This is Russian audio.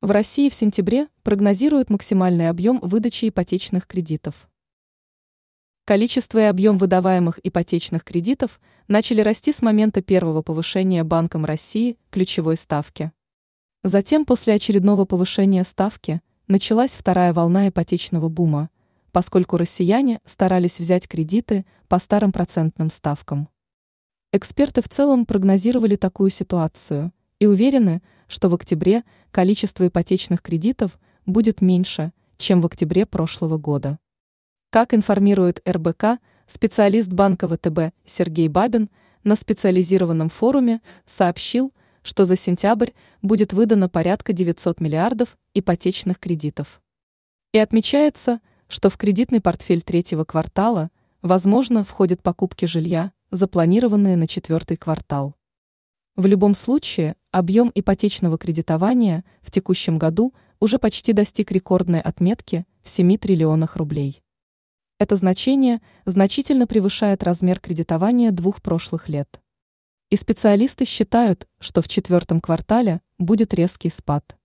В России в сентябре прогнозируют максимальный объем выдачи ипотечных кредитов. Количество и объем выдаваемых ипотечных кредитов начали расти с момента первого повышения Банком России ключевой ставки. Затем после очередного повышения ставки началась вторая волна ипотечного бума, поскольку россияне старались взять кредиты по старым процентным ставкам. Эксперты в целом прогнозировали такую ситуацию и уверены, что в октябре количество ипотечных кредитов будет меньше, чем в октябре прошлого года. Как информирует РБК, специалист банка ВТБ Сергей Бабин на специализированном форуме сообщил, что за сентябрь будет выдано порядка 900 миллиардов ипотечных кредитов. И отмечается, что в кредитный портфель третьего квартала, возможно, входят покупки жилья, запланированные на четвертый квартал. В любом случае, объем ипотечного кредитования в текущем году уже почти достиг рекордной отметки в 7 триллионах рублей. Это значение значительно превышает размер кредитования двух прошлых лет. И специалисты считают, что в четвертом квартале будет резкий спад.